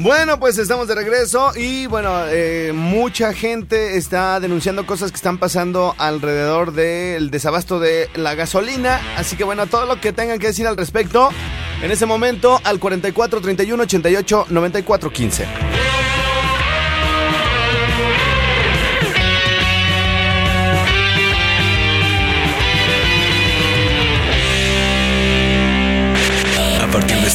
Bueno, pues estamos de regreso y bueno, eh, mucha gente está denunciando cosas que están pasando alrededor del desabasto de la gasolina. Así que bueno, todo lo que tengan que decir al respecto en ese momento al 44 31 88 94 15.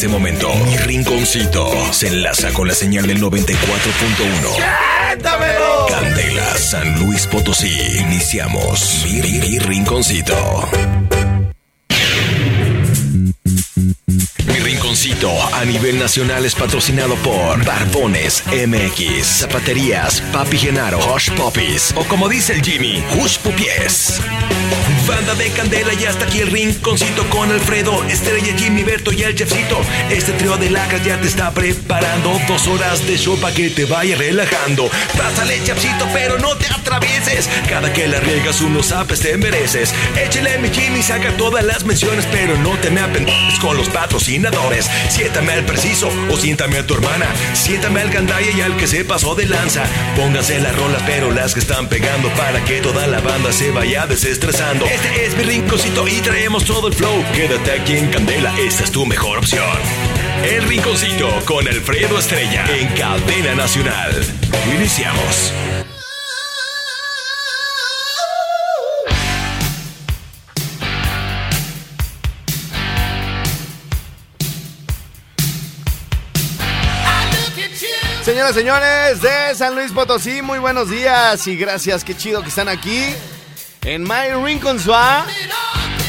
Este momento, mi rinconcito se enlaza con la señal del 94.1. Candela, San Luis Potosí. Iniciamos mi, mi- mi rinconcito. A nivel nacional es patrocinado por Barbones MX, Zapaterías Papi Genaro, Hush Puppies o como dice el Jimmy, Hush Pupies. Banda de Candela y hasta aquí el rinconcito con Alfredo, Estrella, Jimmy, Berto y el Chefcito. Este trío de lacas ya te está preparando dos horas de show para que te vaya relajando. Pásale, Chefcito, pero no te Cada que la riegas unos apes te mereces. Échale mi Jimmy, saca todas las menciones, pero no te me apendejes con los patrocinadores. Siéntame al preciso o siéntame a tu hermana. Siéntame al gandaya y al que se pasó de lanza. Pónganse las rolas, pero las que están pegando para que toda la banda se vaya desestresando. Este es mi rinconcito y traemos todo el flow. Quédate aquí en Candela, esta es tu mejor opción. El rinconcito con Alfredo Estrella en Cadena Nacional. Iniciamos. Señores de San Luis Potosí, muy buenos días y gracias, qué chido que están aquí en My Rincon Suá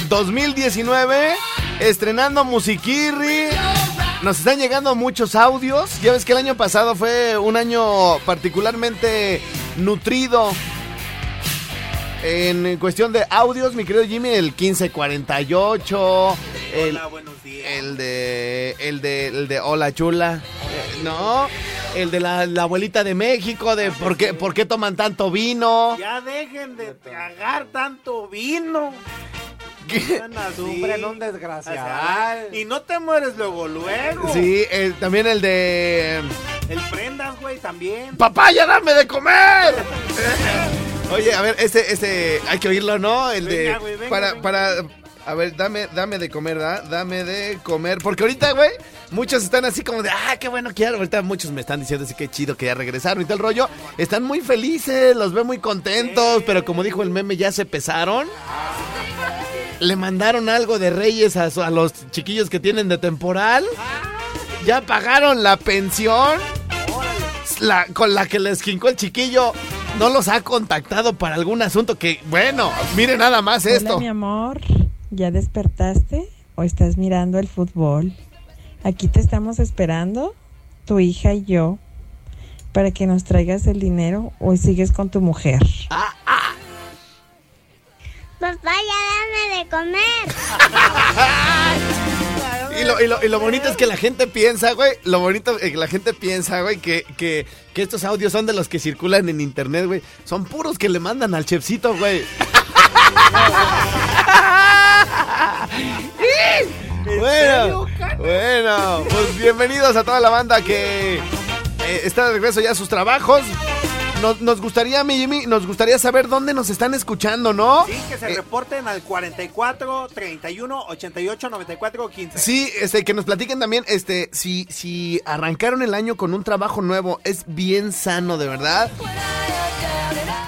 2019, estrenando Musiquirri. Nos están llegando muchos audios. Ya ves que el año pasado fue un año particularmente nutrido en cuestión de audios, mi querido Jimmy, el 1548, el, el de el de el de Hola Chula, eh, no, el de la, la abuelita de México, de por qué, por qué toman tanto vino. Ya dejen de tragar tanto vino. Sufren un desgraciado. O sea, Y no te mueres luego, luego. Sí, el- también el de El prendas, güey, también. Papaya, dame de comer. Oye, a ver, este, este, hay que oírlo, ¿no? El de Venga, güey, venga, para, venga. para, a ver, dame, dame de comer, ¿da? Dame de comer, porque ahorita, güey, muchos están así como de, ah, qué bueno que ya, ahorita muchos me están diciendo así que chido que ya regresaron y tal rollo, están muy felices, los veo muy contentos, pero como dijo el meme, ya se pesaron. Le mandaron algo de Reyes a, los chiquillos que tienen de temporal. Ya pagaron la pensión. La, con la que les quincó el chiquillo. No los ha contactado para algún asunto que, bueno, mire nada más esto. Hola, mi amor. ¿Ya despertaste o estás mirando el fútbol? Aquí te estamos esperando, tu hija y yo, para que nos traigas el dinero o sigues con tu mujer. Papá, ya dame de comer. Y lo, y lo- y lo bonito es que la gente piensa, güey, lo bonito es que la gente piensa, güey, que, que, que estos audios son de los que circulan en internet, güey. Son puros que le mandan al chefcito, güey. bueno, bueno, pues bienvenidos a toda la banda que eh, está de regreso ya a sus trabajos. Nos, nos gustaría, mi Jimmy, nos gustaría saber dónde nos están escuchando, ¿no? Sí, que se Eh, reporten al 44 31 88 94 15. Sí, este, que nos platiquen también, este, si, si arrancaron el año con un trabajo nuevo, es bien sano, de verdad.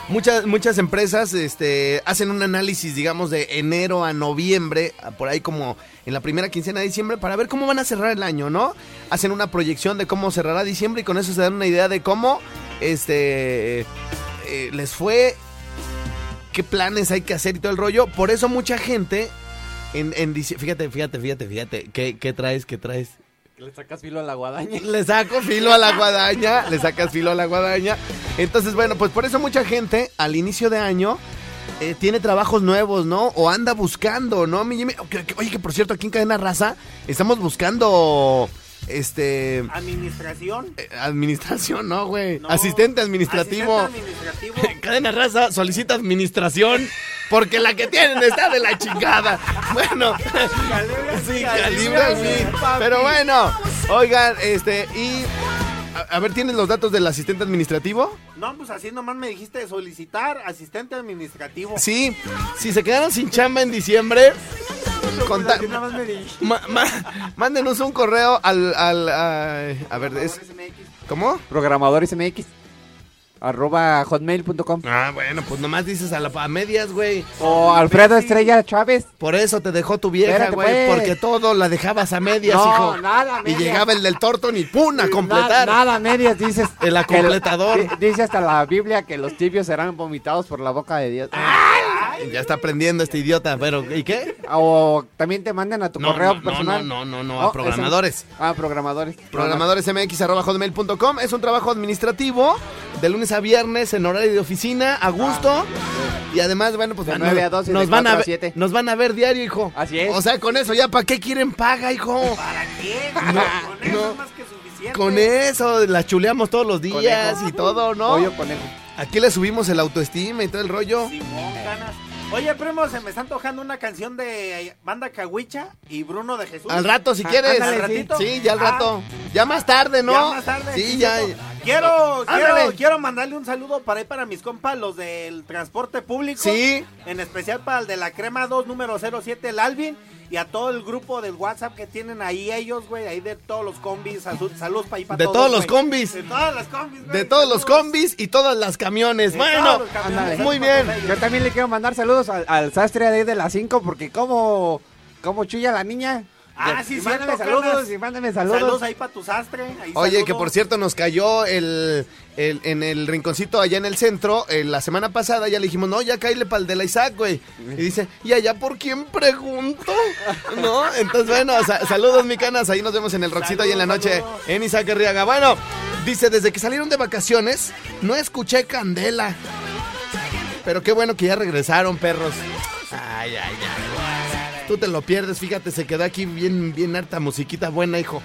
Muchas, muchas empresas este, hacen un análisis, digamos, de enero a noviembre, a por ahí como en la primera quincena de diciembre, para ver cómo van a cerrar el año, ¿no? Hacen una proyección de cómo cerrará diciembre y con eso se dan una idea de cómo este, eh, les fue, qué planes hay que hacer y todo el rollo. Por eso mucha gente, en, en fíjate, fíjate, fíjate, fíjate, ¿qué, qué traes, qué traes? Le sacas filo a la guadaña. Le saco filo a la guadaña, le sacas filo a la guadaña. Entonces, bueno, pues por eso mucha gente al inicio de año eh, tiene trabajos nuevos, ¿no? O anda buscando, ¿no? Mi Jimmy? Oye, que por cierto, aquí en Cadena Raza estamos buscando, este, Administración. eh, administración, ¿no, güey? No. Asistente administrativo. Asistente administrativo. Cadena Raza solicita administración porque la que tienen está de la chingada. Bueno, sí, calibre, sí. Pero bueno, oigan, este, y. A, a ver, ¿tienes los datos del asistente administrativo? No, pues así nomás me dijiste solicitar asistente administrativo. Sí, si se quedaron sin chamba en diciembre, conta- ma- ma- mándenos un correo al. al a, a ver, es. ¿Cómo? Programadores MX. Arroba hotmail.com. Ah, bueno, pues nomás dices a, la, a medias, güey. O Alfredo Estrella Chávez. Por eso te dejó tu vieja, Espérate, güey, pues. porque todo la dejabas a medias, No, hijo. nada, Y medias. llegaba el del tortón y ¡pum! a completar. Na- nada, medias, dices. El acompletador. di- Dice hasta la Biblia que los tibios serán vomitados por la boca de Dios. Ya está aprendiendo este idiota, pero ¿y qué? O también te mandan a tu No, correo no, no, personal. no, no, no, Oh, a programadores. ese- Ah, programadores. Programadoresmx.com es un trabajo administrativo de lunes a viernes en horario de oficina, a gusto. Y además, bueno, pues De van- 9 a 12 y nos, de van a 4 a ver, 7. nos van a ver diario, hijo. Así es. O sea, con eso ya, ¿para qué quieren paga, hijo? ¿Para qué? No, Con eso no. es más que suficiente. Con eso, la chuleamos todos los días Conejo. y todo, ¿no? Pollo conejo. Aquí le subimos el autoestima y todo el rollo. Simón, ganas. Oye, primo, se me está antojando una canción de Banda Cahuicha y Bruno de Jesús. Al rato, si Ah, quieres. ándale, ¿Al ratito? Sí, ya al Ah. rato. Ya más tarde, ¿no? Ya más tarde, Sí, ya. Quiero, quiero, quiero mandarle un saludo para ahí para mis compas, los del transporte público. Sí. En especial para el de la Crema 2, número 07, el Alvin. Y a todo el grupo del WhatsApp que tienen ahí ellos, güey. Ahí de todos los combis. Salud, saludos para ahí para De todos los güey. combis. De todas las combis, güey. De todos los combis y todas las camiones. De Bueno, todos los camiones, ándale. saludos Muy bien. Yo también le quiero mandar saludos al, al sastre de ahí de las 5 porque como, como chulla la niña. Ah, Y sí, mándame saludos Canas. y mándame Saludos. saludos. ahí para tu sastre. ahí Oye, saludos. que por cierto nos cayó el, el- en el rinconcito allá en el centro. eh, la semana pasada ya le dijimos, no, ya caíle para el de la Isaac, güey. Y dice, ¿y allá por quién pregunto? ¿No? Entonces, bueno, sa- saludos, mi canas. Ahí nos vemos en el Roxito ahí en la noche Saludos, en Isaac Arriaga. Bueno, dice, desde que salieron de vacaciones, no escuché Candela. Pero qué bueno que ya regresaron, perros. Ay, ay, ay. Tú te lo pierdes, fíjate, se quedó aquí bien, bien harta musiquita buena, hijo.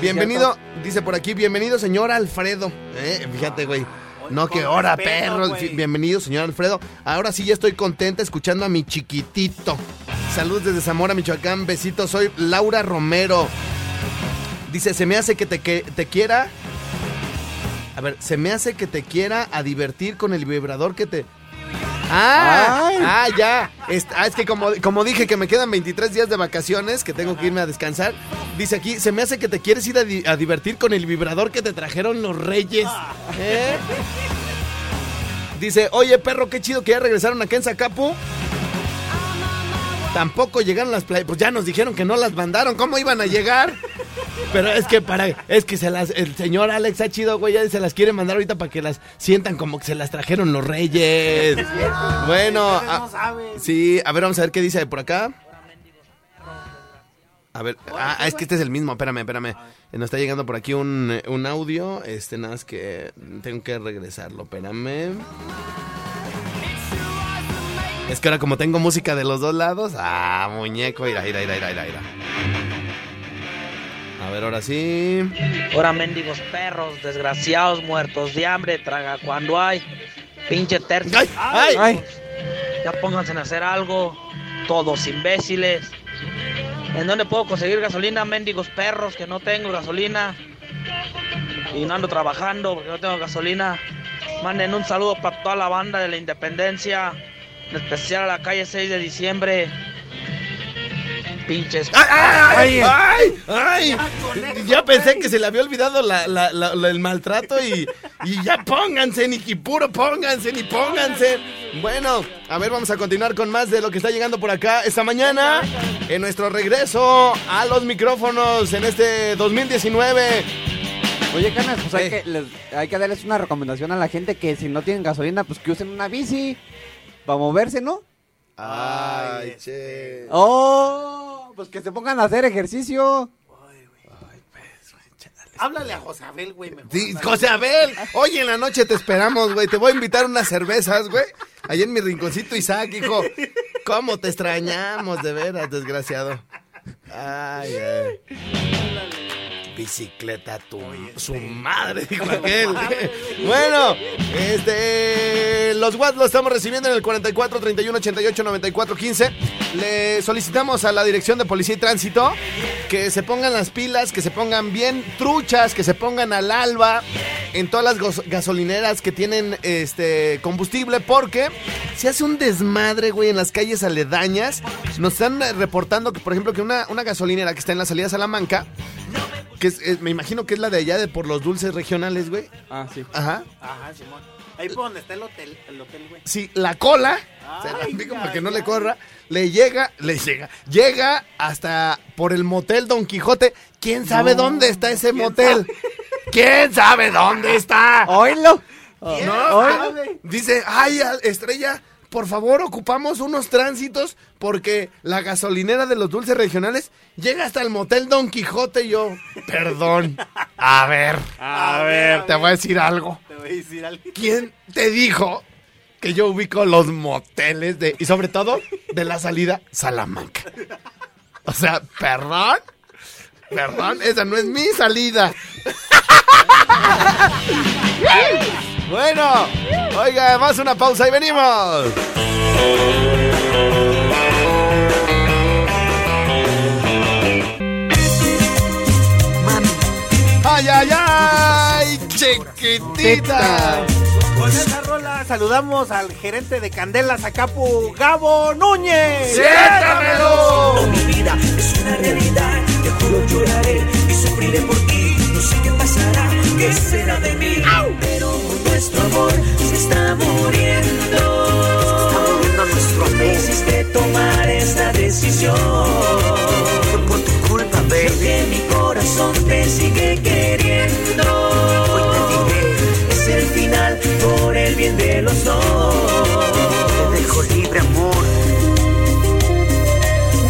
Bienvenido, dice por aquí, bienvenido, señor Alfredo. Eh, fíjate, güey. No, que hora, güey. Bienvenido, señor Alfredo. Ahora sí ya estoy contenta escuchando a mi chiquitito. Saludos desde Zamora, Michoacán. Besitos, soy Laura Romero. Dice, se me hace que te, que te quiera. A ver, se me hace que te quiera a divertir con el vibrador que te. Ah, Ay. ah, ya. Es, ah, es que como, como dije que me quedan 23 días de vacaciones, que tengo que irme a descansar. Dice aquí, se me hace que te quieres ir a, di- a divertir con el vibrador que te trajeron los reyes. ¿Eh? Dice, oye perro, qué chido que ya regresaron acá en Zacapu. Tampoco llegaron las playas. Pues ya nos dijeron que no las mandaron. ¿Cómo iban a llegar? Pero es que para. Es que se las. El señor Alex ha chido, güey. Ya se las quiere mandar ahorita para que las sientan como que se las trajeron los reyes. Bueno. Ah, no saben. sí, a ver, vamos a ver qué dice por acá. A ver, ah, es que este es el mismo, espérame, espérame. Eh, Nos está llegando por aquí un, eh, un audio, este, nada más que tengo que regresarlo, espérame. Es que ahora como tengo música de los dos lados, ah, muñeco, ira, ira, ira, ira, ira, ira. A ver, ahora sí. Ahora mendigos perros, desgraciados, muertos de hambre, traga cuando hay. Pinche tercio. ¡Ay! ¡Ay! Ay, Ya pónganse a hacer algo. Todos imbéciles. ¿En dónde puedo conseguir gasolina, mendigos perros? Que no tengo gasolina. Y no ando trabajando porque no tengo gasolina. Manden un saludo para toda la banda de la independencia. En especial a la calle 6 de diciembre. Pinches. ¡Ay! ¡Ay! ¡Ay! Ya pensé que se le había olvidado la- la- la- la- el maltrato y, y ya pónganse, ni puro pónganse, ni pónganse. Bueno, a ver, vamos a continuar con más de lo que está llegando por acá esta mañana. En nuestro regreso a los micrófonos en este 2019. oye, Canas, pues hay Eh. que, les- hay que darles una recomendación a la gente que si no tienen gasolina, pues que usen una bici. Para moverse, ¿no? Ay, che. Oh, pues que se pongan a hacer ejercicio. Háblale a José Abel, güey. Sí, José Abel, hoy en la noche te esperamos, güey. Te voy a invitar unas cervezas, güey. Allá en mi rinconcito, Isaac, hijo. ¿Cómo te extrañamos, de veras, desgraciado? Ay, ay. Bicicleta tu su madre, dijo aquel. bueno, este los WhatsApp los estamos recibiendo en el 44 31 88 94 15. Le solicitamos a la Dirección de Policía y Tránsito que se pongan las pilas, que se pongan bien truchas, que se pongan al alba en todas las gasolineras que tienen este combustible porque se hace un desmadre, güey, en las calles aledañas. Nos están reportando que, por ejemplo, que una, una gasolinera que está en la salida a Salamanca, que es, es- me imagino que es la de allá de por los dulces regionales, güey. Ah, sí. Ajá. Ajá, Simón. Ahí por donde está el hotel, el hotel, güey. Sí, la cola, se la Ay, pico para ay, que no le ay. corra, le llega, le llega, llega hasta por el motel Don Quijote. ¿Quién sabe dónde está ese motel? ¿Quién sabe dónde está? ¡Oílo! ¿Quién No, sabe? dice, ay, estrella, por favor, ocupamos unos tránsitos porque la gasolinera de los dulces regionales llega hasta el motel Don Quijote y yo, perdón. A ver, a, A ver, ver, te voy a decir algo. Te voy a decir algo. ¿Quién te dijo que yo ubico los moteles de, y sobre todo, de la salida Salamanca? O sea, perdón, perdón, esa no es mi salida. Bueno, oiga, más una pausa y venimos. Ay, ay, ay, chiquitita. Con esa rola saludamos al gerente de Candelas Acapu, Gabo Núñez. ¡Siéntamelo! Mi vida es una realidad, te juro lloraré será de mí. Pero nuestro amor se está muriendo. Se está muriendo nuestro amor. Me hiciste tomar esta decisión. Fue por tu culpa, baby. Que mi corazón te sigue queriendo. Hoy te diré, es el final por el bien de los dos. Te dejo libre, amor.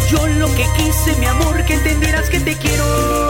Yo lo que quise, mi amor, que entendieras que te quiero.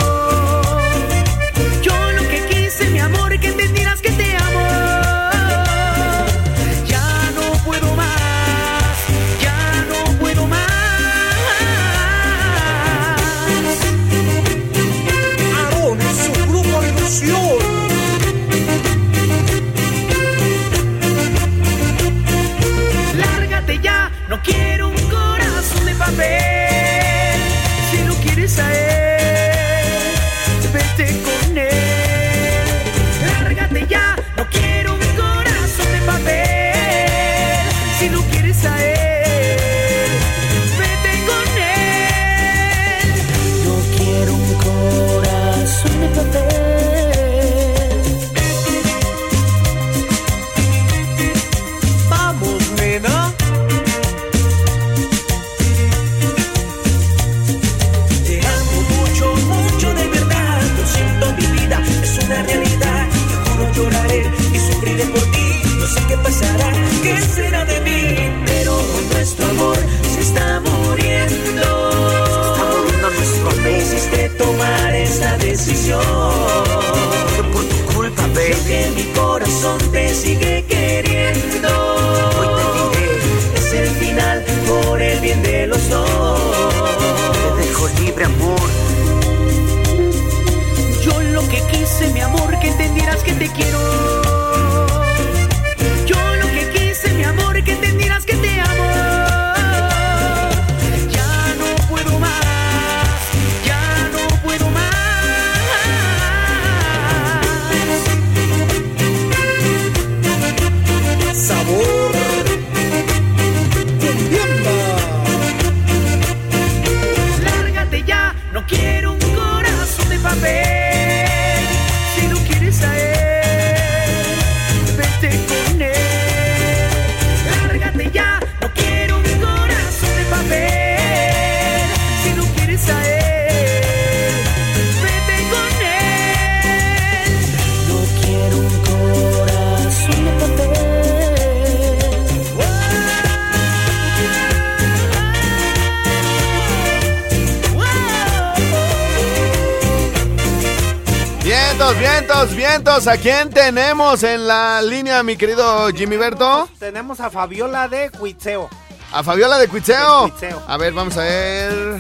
Vientos, vientos. ¿A quién tenemos en la línea, mi querido Jimmy Berto? Tenemos a Fabiola de Cuitzeo. A Fabiola de Cuitzeo. A ver, vamos a ver.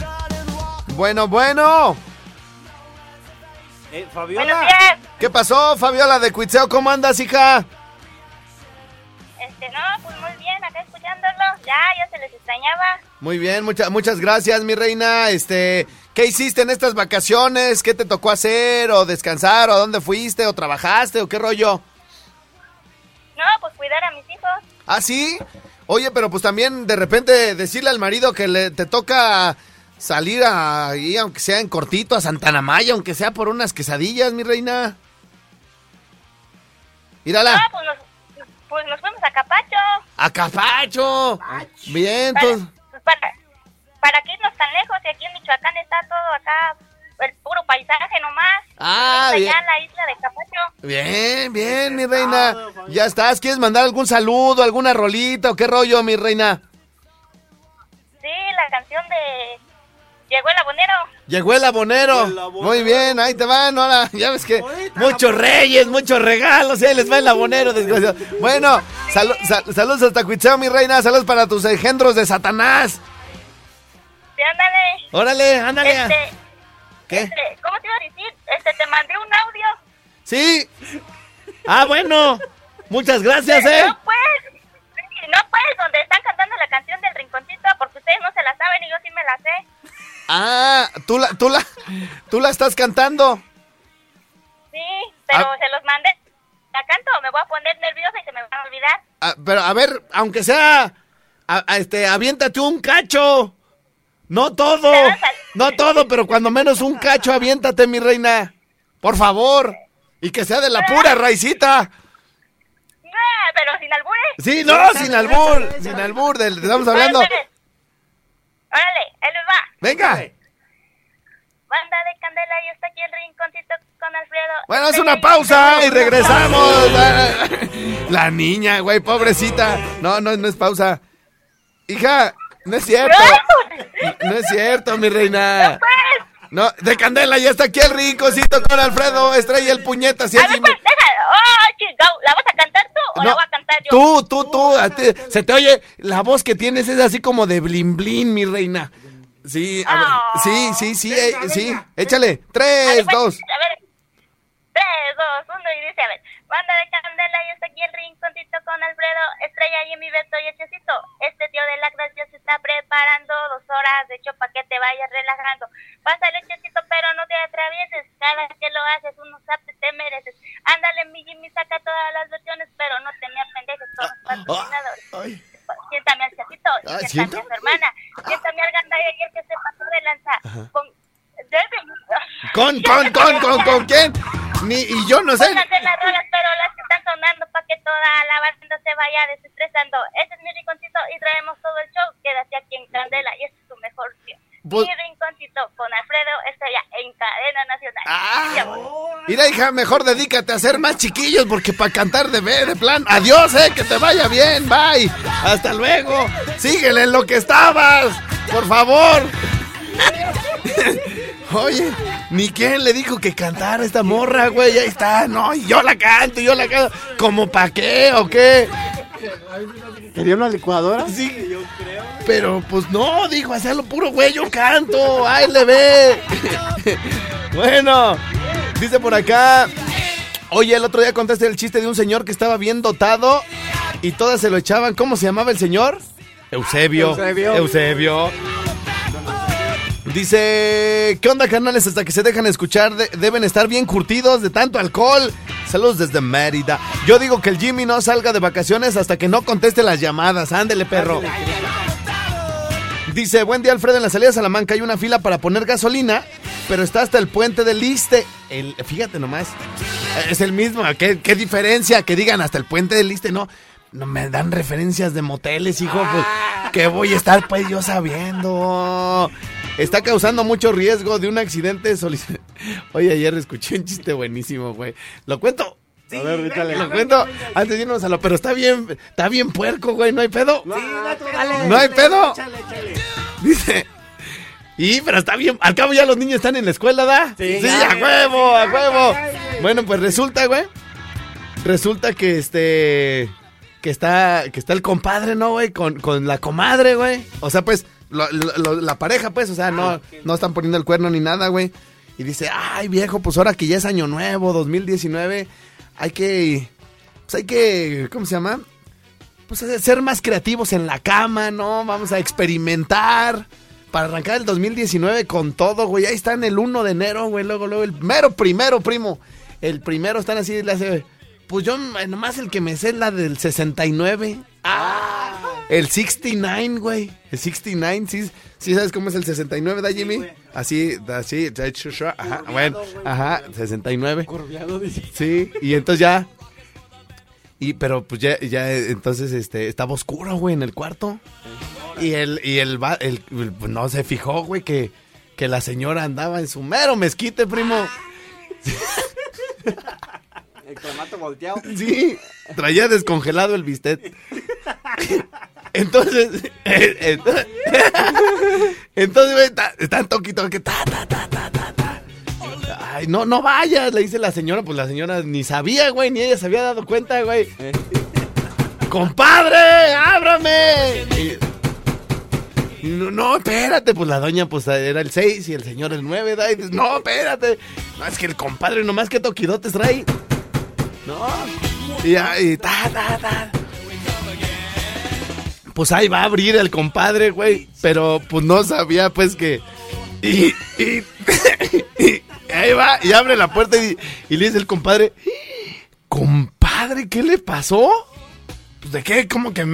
Bueno, bueno. Eh, Fabiola. días. ¿Qué pasó, Fabiola de Cuitzeo? ¿Cómo andas, hija? Este, no, pues muy bien, acá escuchándolo. Ya, ya se les extrañaba. Muy bien, muchas muchas gracias, mi reina. Este, ¿qué hiciste en estas vacaciones? ¿Qué te tocó hacer o descansar o a dónde fuiste o trabajaste o qué rollo? No, pues cuidar a mis hijos. ¿Ah, sí? Oye, pero pues también de repente decirle al marido que le te toca salir ahí, aunque sea en cortito, a Santana Maya, aunque sea por unas quesadillas, mi reina. Mírala, No, pues nos, pues nos fuimos a Capacho. a Capacho. Bien, Para, entonces, pues para, para que irnos tan lejos. Y aquí en Michoacán está todo acá, el puro paisaje nomás. Ah, bien. allá en la isla de Capacho. bien, bien, mi reina. Ya estás, ¿quieres mandar algún saludo, alguna rolita o qué rollo, mi reina? Sí, la canción de... Llegó el abonero. Llegó el abonero. Muy bien, ahí te van. Ahora, ya ves que muchos reyes, muchos regalos. Ahí les va el abonero, desgraciado. Bueno, salu- sal- saludos hasta Cuitzeo, mi reina. Saludos para tus engendros de Satanás. Sí, ándale. Órale, ándale. Este, ¿Qué? este, ¿Cómo te iba a decir? Este, te mandé un audio. Sí. Ah, bueno. Muchas gracias, ¿eh? No pues, no pues, donde están cantando la canción del rinconcito, porque ustedes no se la saben y yo sí me la sé. Ah, tú la, tú la, tú la estás cantando. Sí, pero Ah. se los mandé. La canto, me voy a poner nerviosa y se me van a olvidar. Ah, pero a ver, aunque sea, a- a este, aviéntate un cacho. No todo, no todo, pero cuando menos un cacho, aviéntate, mi reina. Por favor. Y que sea de la pura raicita. Ah, pero sin albures. Sí, no, sin albur, sin albur, del, estamos hablando. Órale, les va. Venga. Banda de Candela y está aquí el rinconcito con Alfredo. Bueno, es una pausa y regresamos. La niña, güey, pobrecita. No, no, no es pausa. Hija, no es cierto. No es cierto, mi reina. No, de Candela ya está aquí el rinconcito con Alfredo Estrella el puñeta. así A es, ver, y- pues, deja. Oh, chingao. ¿La vas a cantar tú o la No, voy a cantar yo? Tú, tú, tú, a ti- se te oye, la voz que tienes es así como de blin blin, mi reina. Sí, a ver, sí, sí, sí, eh, sí, échale, A ver, tres, pues, dos. A ver. Tres, dos, uno y dice, a ver. Banda de Candela y está aquí el rinconcito con Alfredo, Estrella y mi Beto y el Chocito. Este tío de la gracia se está preparando dos horas, de hecho, para que te vayas relajando. Pásale, Chocito, pero no te atravieses. Cada que lo haces, unos zapes te mereces. Ándale, mi Jimmy, saca todas las versiones, pero no te me apendejes con los patrocinadores. Siéntame al Chocito, y Ah, siéntame a su hermana. Siéntame al ganda y el que se pasó de lanza. Con, con, con, con, con quién? Ni, y yo no sé. Hija, mejor dedícate a hacer más chiquillos porque para cantar de, de plan. Adiós, eh, que te vaya bien, bye. Hasta luego. Síguele en lo que estabas, por favor. Oye, ni quién le dijo que cantara esta morra, güey. Ahí está, no, y yo la canto, yo la canto. ¿Como pa' qué o qué? ¿Quería una licuadora? Sí, Pero pues no, dijo, hacerlo puro güey, yo canto, ahí le ve. bueno, dice por acá. Oye, el otro día contaste el chiste de un señor que estaba bien dotado y todas se lo echaban. ¿Cómo se llamaba el señor? Eusebio. Eusebio. Eusebio. Dice, ¿qué onda canales? Hasta que se dejan escuchar de- deben estar bien curtidos de tanto alcohol. Saludos desde Mérida. Yo digo que el Jimmy no salga de vacaciones hasta que no conteste las llamadas. Ándele, perro. Dice, buen día Alfredo, en la salida de Salamanca hay una fila para poner gasolina, pero está hasta el puente del Liste. El, fíjate nomás, es el mismo, ¿qué, qué diferencia? Que digan hasta el puente del Liste, no, no me dan referencias de moteles, hijo, pues, que voy a estar pues yo sabiendo. Está causando mucho riesgo de un accidente solic- Oye, ayer escuché un chiste buenísimo, güey. ¿Lo cuento? A ver, ahorita Lo cuento antes de irnos a lo... Pero está bien, está bien puerco, güey, ¿no hay pedo? Sí, date, dale. ¿No hay pedo? Échale, échale. Dice, Y, pero está bien. Al cabo ya los niños están en la escuela, ¿da? Sí, sí ya. a huevo, a huevo. Bueno, pues resulta, güey. Resulta que este. Que está, que está el compadre, ¿no, güey? Con, con la comadre, güey. O sea, pues, lo- lo- lo- la pareja, pues, o sea, no, no están poniendo el cuerno ni nada, güey. Y dice, ay, viejo, pues ahora que ya es año nuevo, 2019, hay que. Pues hay que. ¿Cómo se llama? Pues ser más creativos en la cama, ¿no? Vamos a experimentar. Para arrancar el 2019 con todo, güey. Ahí están el 1 de enero, güey. Luego, luego, el mero primero, primo. El primero están así, le hace. Pues yo eh, nomás el que me sé es la del 69. ¡Ah! El 69, güey. El 69, sí, sí sabes cómo es el 69, ¿da, Jimmy? así, así, ajá, bueno, ajá, 69. Curviado, dice. Sí, y entonces ya. Y, pero pues ya, ya, eh, entonces, este, estaba oscuro, güey, en el cuarto. Y el, y el, el- el- pues, no se fijó, güey, que, que la señora andaba en su mero mezquite, primo. El clamato volteado. Sí, traía descongelado el bistec. Entonces, eh, entonces, entonces, ta- están toquito que ta, ta, ta, ta, ta, ta. Ay, no, no vayas, le dice la señora, pues la señora ni sabía, güey, ni ella se había dado cuenta, güey. ¡Compadre! ¡Ábrame! Y- no, no, espérate, pues la doña pues era el 6 y el señor el 9, ¿da? Y dices, no, espérate. No, es que el compadre nomás que toquidotes trae. No. Y, y ta, ta, ta. Pues ahí va a abrir el compadre, güey. Pero pues no sabía, pues que. Y va, y abre la puerta y, le dice el compadre: Compadre, ¿qué le pasó? Pues de qué, ¿cómo que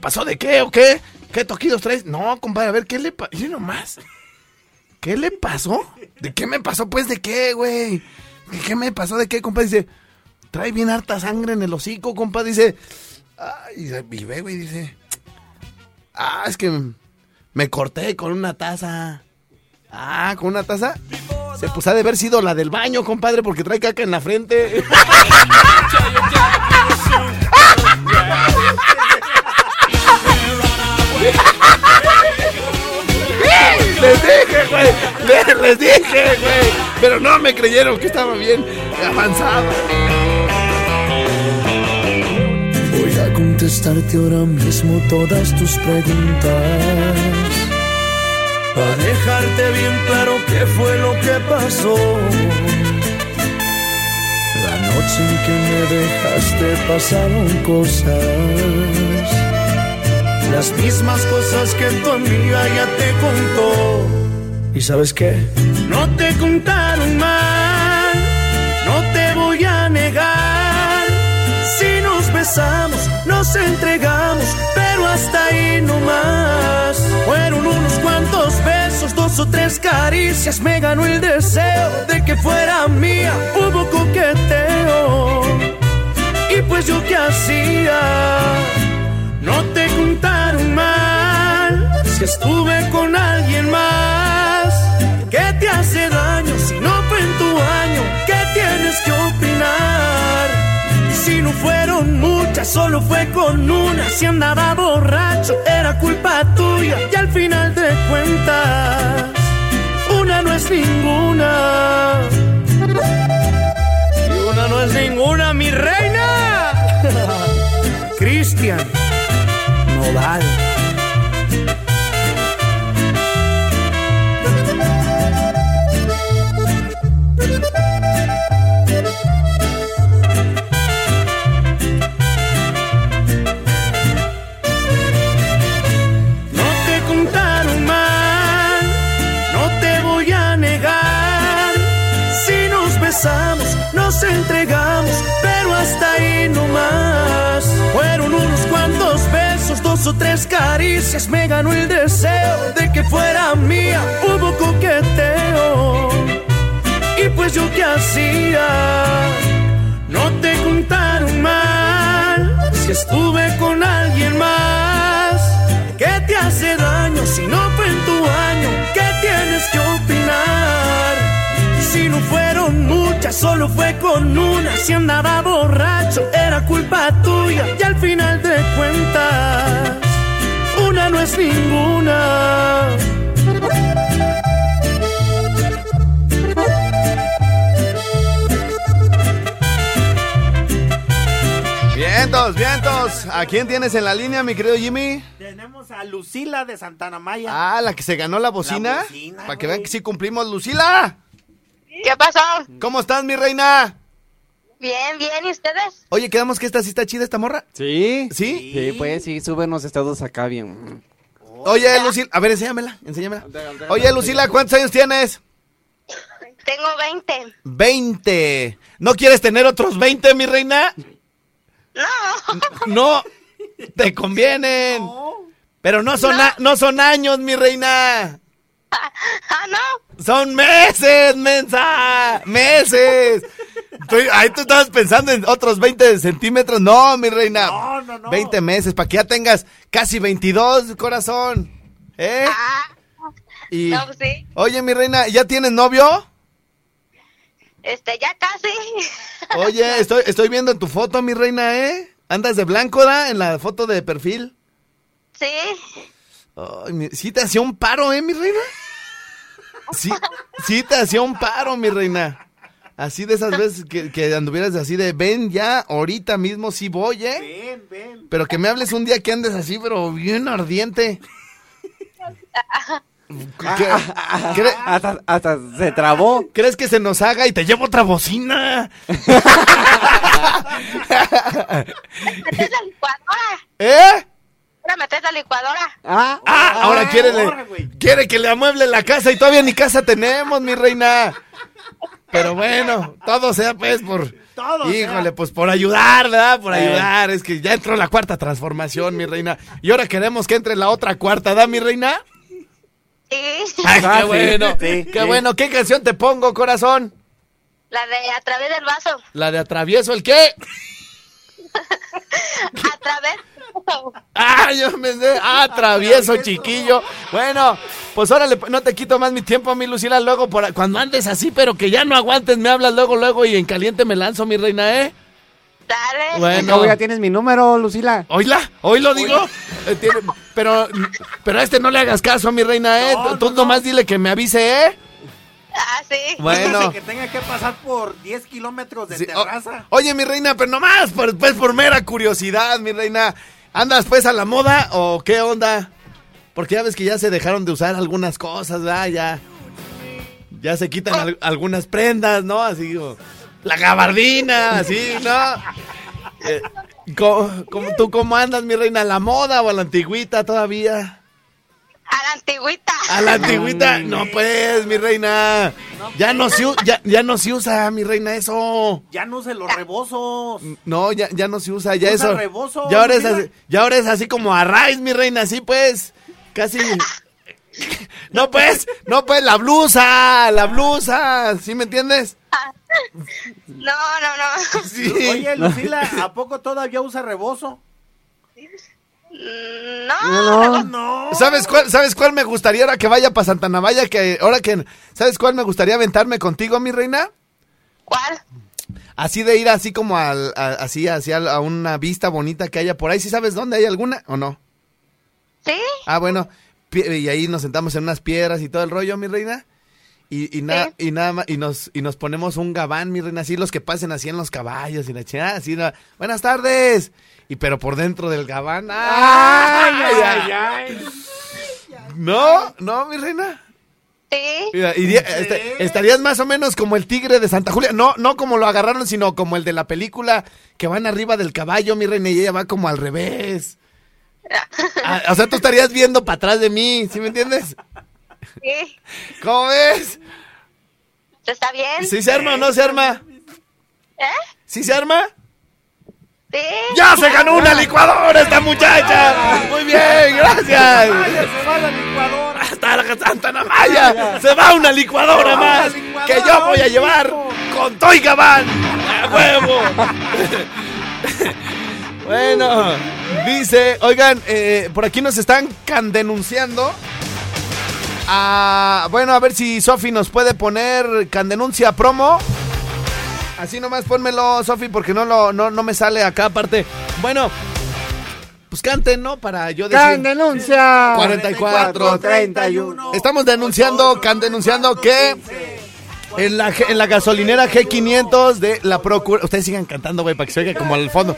pasó de qué o qué? ¿Qué toquidos traes? No, compadre, a ver, ¿qué le pasó? Y nomás. ¿Qué le pasó? ¿De qué me pasó? Pues de qué, güey. ¿De qué me pasó? ¿De qué, compadre? Dice, trae bien harta sangre en el hocico, compadre. Dice, ay, y ve, güey, dice, ah, es que me corté con una taza. Ah, con una taza. Se pues ha de haber sido la del baño, compadre, porque trae caca en la frente. Les dije, güey. Les, dije, güey. Pero no me creyeron que estaba bien avanzado. Voy a contestarte ahora mismo todas tus preguntas. Para dejarte bien claro qué fue lo que pasó. La noche en que me dejaste pasaron cosas. Las mismas cosas que tu amiga ya te contó. ¿Y sabes qué? No te contaron mal, Nos entregamos, pero hasta ahí no más. Fueron unos cuantos besos, dos o tres caricias, me ganó el deseo de que fuera mía. Hubo coqueteo, y pues yo qué hacía. No te contaron mal si estuve con solo fue con una. Si andaba borracho, era culpa tuya. Y al final de cuentas, una no es ninguna. Y una no es ninguna, mi reina. Cristian. No caricias, me ganó el deseo de que fuera mía. Hubo coqueteo, y pues yo qué hacía. No te contaron mal, si estuve con alguien más. ¿Qué te hace daño si no fue en tu año? ¿Qué tienes que opinar? Si no fueron muchas, solo fue con una. Si andaba borracho, era culpa tuya. Y al final de cuentas, una no es ninguna. Vientos, vientos. ¿A quién tienes en la línea, mi querido Jimmy? Tenemos a Lucila de Santana Maya. Ah, la que se ganó la bocina. La bocina, Para que vean que sí cumplimos. Lucila, ¿Qué pasó? ¿cómo estás, mi reina? Bien, bien, ¿y ustedes? Oye, quedamos que esta sí está chida, esta morra. ¿Sí? ¿Sí? Sí, pues sí, suben unos estados acá bien. Oye, Lucila, a ver, enséñamela, enséñamela. Oye, Lucila, ¿cuántos años tienes? Tengo 20. 20. ¿No quieres tener otros 20, mi reina? No. No, te convienen. Pero no son, a- no son años, mi reina. Ah, no. Son meses, mensa. Meses. Estoy- ahí tú estabas pensando en otros 20 centímetros. No, mi reina. No, no, no. 20 meses, para que ya tengas casi 22, corazón. ¿Eh? Ah, Y, no, sí. oye, mi reina, ¿ya tienes novio? Este, ya casi. Oye, estoy, estoy viendo en tu foto, mi reina, ¿eh? ¿Andas de blanco, da? En la foto de perfil. Sí. Ay, mi- sí te hacía un paro, ¿eh, mi reina? Sí, sí te hacía un paro, mi reina. Así de esas veces que, que anduvieras así de, ven ya, ahorita mismo sí voy, ¿eh? Ven, ven. Pero que me hables un día que andes así, pero bien ardiente. ¿Qué- cre- Hasta, hasta se trabó. ¿Crees que se nos haga y te llevo otra bocina? ¿Metes la licuadora? ¿Eh? ¿Ahora metes la licuadora? Ah, Ah, ahora quiere, ahora, güey. quiere que le amueble la casa y todavía ni casa tenemos, mi reina. Pero bueno, todo sea pues por... Todo Híjole, sea. pues por ayudar, ¿verdad? Por Eh. ayudar. Es que ya entró la cuarta transformación, mi reina. Y ahora queremos que entre la otra cuarta, ¿da, mi reina? Sí. Ay, Ah, qué sí, bueno. sí, qué sí. bueno. ¿Qué canción te pongo, corazón? La de a través del vaso. La de atravieso el qué. A través. Ah, yo me sé. Ah, travieso, chiquillo. Bueno, pues órale, no te quito más mi tiempo, mi Lucila. Luego, por, cuando andes así, pero que ya no aguantes, me hablas luego, luego y en caliente me lanzo, mi reina, ¿eh? Dale. Bueno. Ya tienes mi número, Lucila. Oíla, hoy lo digo. Eh, tiene- pero, pero a este no le hagas caso, mi reina, ¿eh? No, Tú no, nomás dile que me avise, ¿eh? Ah, sí. Bueno. Que tenga que pasar por 10 kilómetros de Sí, o- terraza. oye, mi reina, pero nomás, por, pues por mera curiosidad, mi reina. ¿Andas pues a la moda o qué onda? Porque ya ves que ya se dejaron de usar algunas cosas, ¿verdad? Ya, ya se quitan al- algunas prendas, ¿no? Así, o la gabardina, así, ¿no? Eh, ¿cómo- cómo- ¿Tú cómo andas, mi reina? ¿A la moda o a la antigüita todavía? A la antigüita. A la antigüita, no pues, mi reina. Ya no se, ya, ya no se usa, mi reina, eso. Ya no se los rebozos. No, ya, ya no se usa, ya Usa eso. rebozo, ya ahora es así, ya ahora es así como a raíz, mi reina, así pues. Casi. No pues, no pues, la blusa, la blusa, ¿sí me entiendes? No, no, no. Sí. Oye, Lucila, ¿a poco todavía usa rebozo? No. No, no. ¿Sabes cuál, ¿Sabes cuál me gustaría ahora que vaya para Santa Navalla? Que ahora que, ¿sabes cuál me gustaría aventarme contigo, mi reina? ¿Cuál? Así de ir así como al, a- así, hacia a una vista bonita que haya por ahí. ¿Sí sabes dónde hay alguna o no? ¿Sí? Ah, bueno, y ahí nos sentamos en unas piedras y todo el rollo, mi reina. Y, y, nada y nada más, y nos, y nos ponemos un gabán, mi reina, así los que pasen así en los caballos y la chingada, así, buenas tardes. Y pero por dentro del gabán, ¡ay, ay, ay! No, no, mi reina. Sí. Mira, iría- este- estarías más o menos como el tigre de Santa Julia. No, no como lo agarraron, sino como el de la película que van arriba del caballo, mi reina, y ella va como al revés. Ah, o sea, tú estarías viendo para atrás de mí, ¿sí me entiendes? Sí. ¿Cómo ves? ¿Está bien? ¿Sí se arma o no se arma? ¿Eh? ¿Sí se arma? Sí. ¡Ya se ganó una licuadora esta muchacha! Muy bien, gracias. Se va la licuadora. Hasta la Santa Namaya se va una licuadora más que yo voy a llevar con Toy Gabán. ¡A huevo! Bueno, dice, oigan, eh, por aquí nos están can denunciando. Ah, bueno, a ver si Sofi nos puede poner can denuncia promo. Así nomás pónmelo, Sofi, porque no, lo, no, no me sale acá aparte. Bueno, pues canten, ¿no? Para yo ¡Can decir. denuncia! 44, 31. Estamos denunciando, can denunciando que en la, en la gasolinera G500 de la Procura. Ustedes sigan cantando, güey, para que se oiga como al fondo.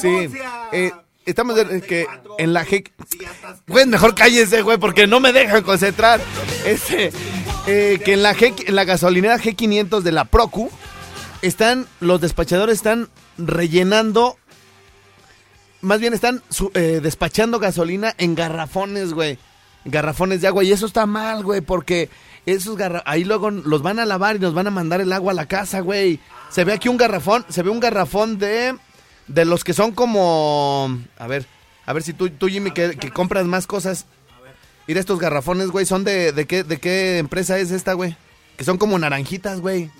Sí. eh, estamos de- que en la G. Güey, mejor cállese, güey, porque no me dejan concentrar. Este, eh, que en la, G, en la gasolinera G500 de la Procu están, los despachadores están rellenando más bien están eh, despachando gasolina en garrafones, güey. Garrafones de agua. Y eso está mal, güey, porque esos garra ahí luego los van a lavar y nos van a mandar el agua a la casa, güey. Se ve aquí un garrafón, se ve un garrafón de de los que son como a ver, a ver si tú, tú Jimmy que, que compras más cosas. Mira estos garrafones, güey, son de de qué de qué empresa es esta, güey? Que son como naranjitas, güey.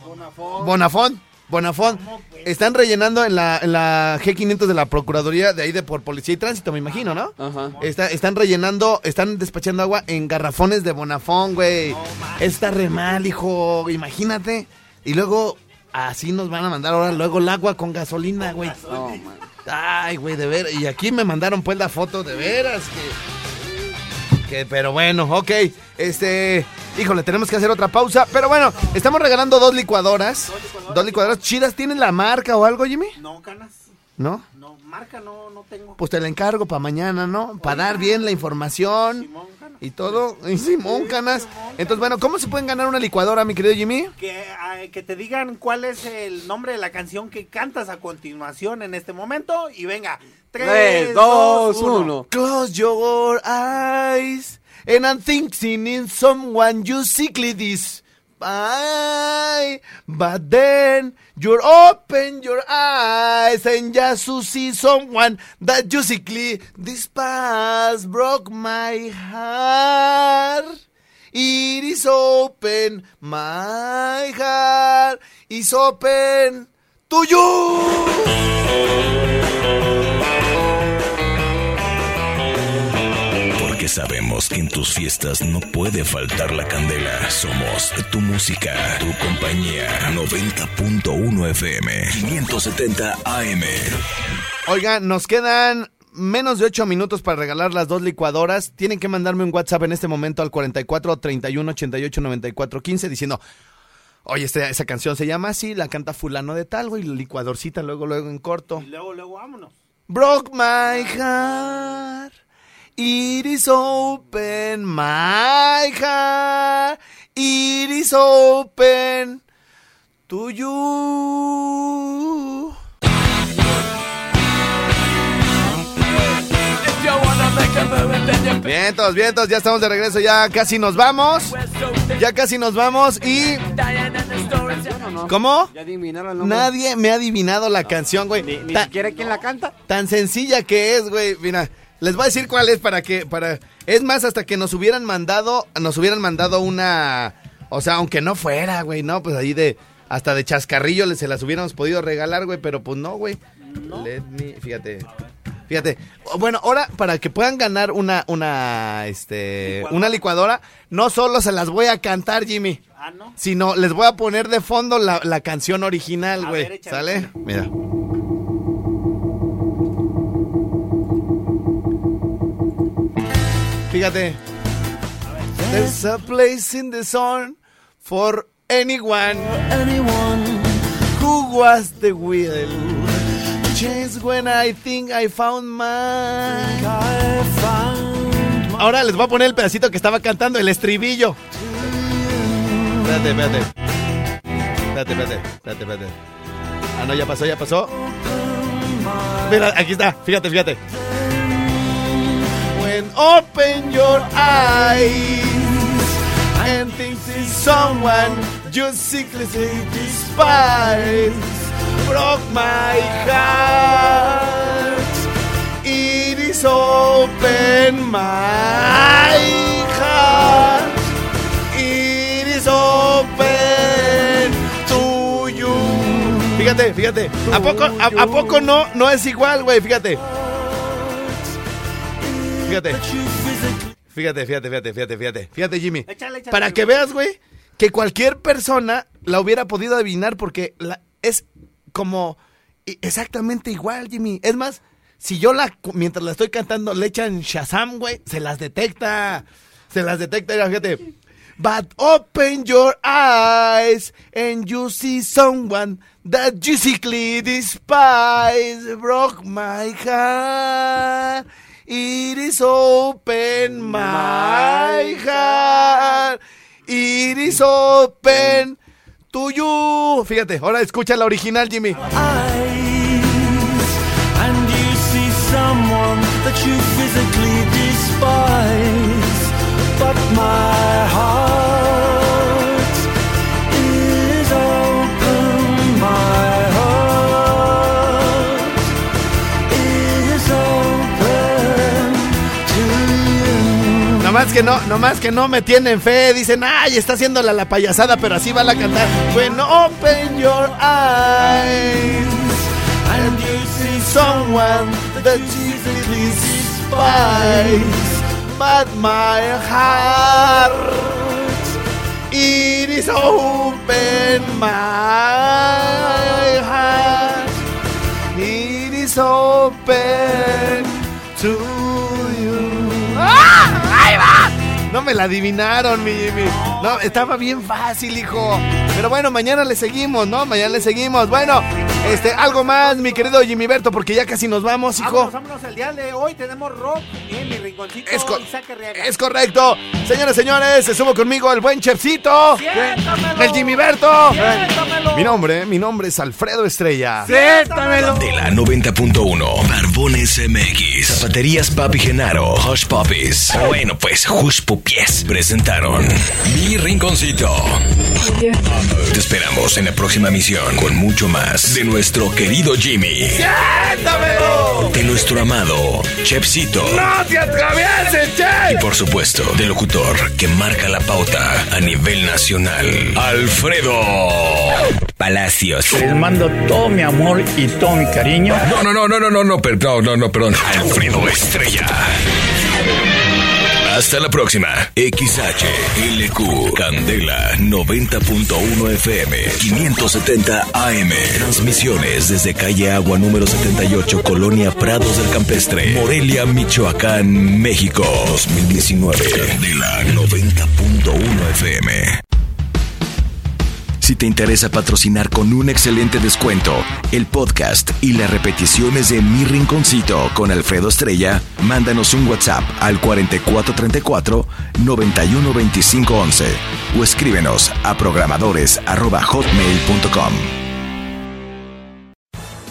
Bonafón. Bonafón. Están rellenando en la, en la G500 de la Procuraduría de ahí de por Policía y Tránsito, me imagino, ¿no? Ajá. Está- están rellenando, están despachando agua en garrafones de Bonafón, güey. Está re mal, hijo. Imagínate. Y luego, así nos van a mandar ahora luego el agua con gasolina, güey. No, man. Ay, güey, de veras. Y aquí me mandaron pues la foto de veras que. que pero bueno, ok. Este. Híjole, tenemos que hacer otra pausa. Pero bueno, estamos regalando dos licuadoras. Dos licuadoras chidas. ¿Tienen la marca o algo, Jimmy? No, canas. ¿No? No, marca no, no tengo. Pues te la encargo para mañana, ¿no? Para dar bien la información Simón. Y todo. Y Simón, canas. Entonces, bueno, ¿cómo se pueden ganar una licuadora, mi querido Jimmy? Que, ah, que te digan cuál es el nombre de la canción que cantas a continuación en este momento. Y venga. 3, Tres, 2, dos, 1. uno. Close your eyes and I'm thinking in someone you sickly But then you open your eyes and just to see someone that you this past broke my heart. It is open, my heart is open to you. Sabemos que en tus fiestas no puede faltar la candela. Somos tu música, tu compañía. 90.1 FM, 570 AM. Oigan, nos quedan menos de 8 minutos para regalar las dos licuadoras. Tienen que mandarme un WhatsApp en este momento al 44 31 88 94 15 diciendo, oye, este- esa canción se llama así, la canta fulano de tal, güey, licuadorcita luego, luego en corto. Y luego, luego vámonos. Broke my heart. It is open, my heart. It is open to you. Vientos, vientos, ya estamos de regreso, ya casi nos vamos. Ya casi nos vamos y... ¿Cómo? Ya adivinaron el nombre. Nadie me ha adivinado la canción, güey. Ni, ni siquiera quién la canta. tan sencilla que es, güey. Mira, les voy a decir cuál es para que, para, es más, hasta que nos hubieran mandado, nos hubieran mandado una, o sea, aunque no fuera, güey, no, pues ahí de, hasta de chascarrillo les se las hubiéramos podido regalar, güey, pero pues no, güey. Let me, fíjate, fíjate. Bueno, ahora para que puedan ganar una, una, este, una licuadora, no solo se las voy a cantar, Jimmy. Ah, no. Sino les voy a poner de fondo la, la canción original, güey. ¿Sale? Mira. Fíjate. There's a place in the sun for anyone, who was the will. Just when I think I found mine. Ahora les voy a poner el pedacito que estaba cantando, el estribillo. Espérate, espérate. Espérate, espérate, espérate, espérate. Ah, no, ya pasó, ya pasó. Mira, aquí está, fíjate, fíjate. When open your eyes and think is someone you secretly despise broke my heart. It is open my heart. It is open to you. Fíjate, fíjate. ¿A poco, a, a poco no, no es igual, güey? Fíjate. Fíjate. Fíjate, fíjate, fíjate, fíjate, fíjate. Fíjate, Jimmy. Échale, échale. Para que veas, güey, que cualquier persona la hubiera podido adivinar porque la, es como exactamente igual, Jimmy. Es más, si yo la, mientras la estoy cantando, le echan Shazam, güey, se las detecta. Se las detecta, fíjate. But open your eyes and you see someone that you secretly despise. Broke my heart. It is open my heart. It is open to you. Fíjate, ahora escucha la original, Jimmy. And you see someone that you physically despise. But my Nomás que no, nomás que no me tienen fe. Dicen, ay, está haciéndola la payasada, pero así va a cantar. When open your eyes and you see someone that physically despise. But my heart, it is open. My heart, it is open No me la adivinaron, mi Jimmy. No, estaba bien fácil, hijo. Pero bueno, mañana le seguimos, ¿no? Mañana le seguimos. Bueno, este, algo más, mi querido Jimmy Berto, porque ya casi nos vamos, hijo. Vámonos, vámonos, el día de hoy tenemos rock en mi rinconcito Es, co- Isaac Arriaga. es correcto. Señores, señores, se subo conmigo el buen Chefcito. Siéntamelo. El Jimmy Berto. Siéntamelo. Mi nombre, mi nombre es Alfredo Estrella. Siéntamelo. De la 90.1, Barbones MX, Zapaterías Papi Genaro, Hush Puppies. Bueno, pues Hush Pupies presentaron Mi Rinconcito. Te esperamos en la próxima misión con mucho más de nuestro querido Jimmy, ¡Siéntamelo! de nuestro amado Chepsito. ¡No te atravieses, Y por supuesto, del locutor que marca la pauta a nivel nacional, Alfredo Palacios. Les mando todo mi amor y todo mi cariño. No, no, no, no, no, no, no, no, no, no, perdón. Alfredo Estrella. Hasta la próxima. XHLQ Candela 90.1 FM 570 AM. Transmisiones desde calle Agua número 78, Colonia Prados del Campestre, Morelia, Michoacán, México. 2019. Candela 90.1 FM. Si te interesa patrocinar con un excelente descuento el podcast y las repeticiones de Mi Rinconcito con Alfredo Estrella, mándanos un WhatsApp al 4434 912511 o escríbenos a programadores@hotmail.com.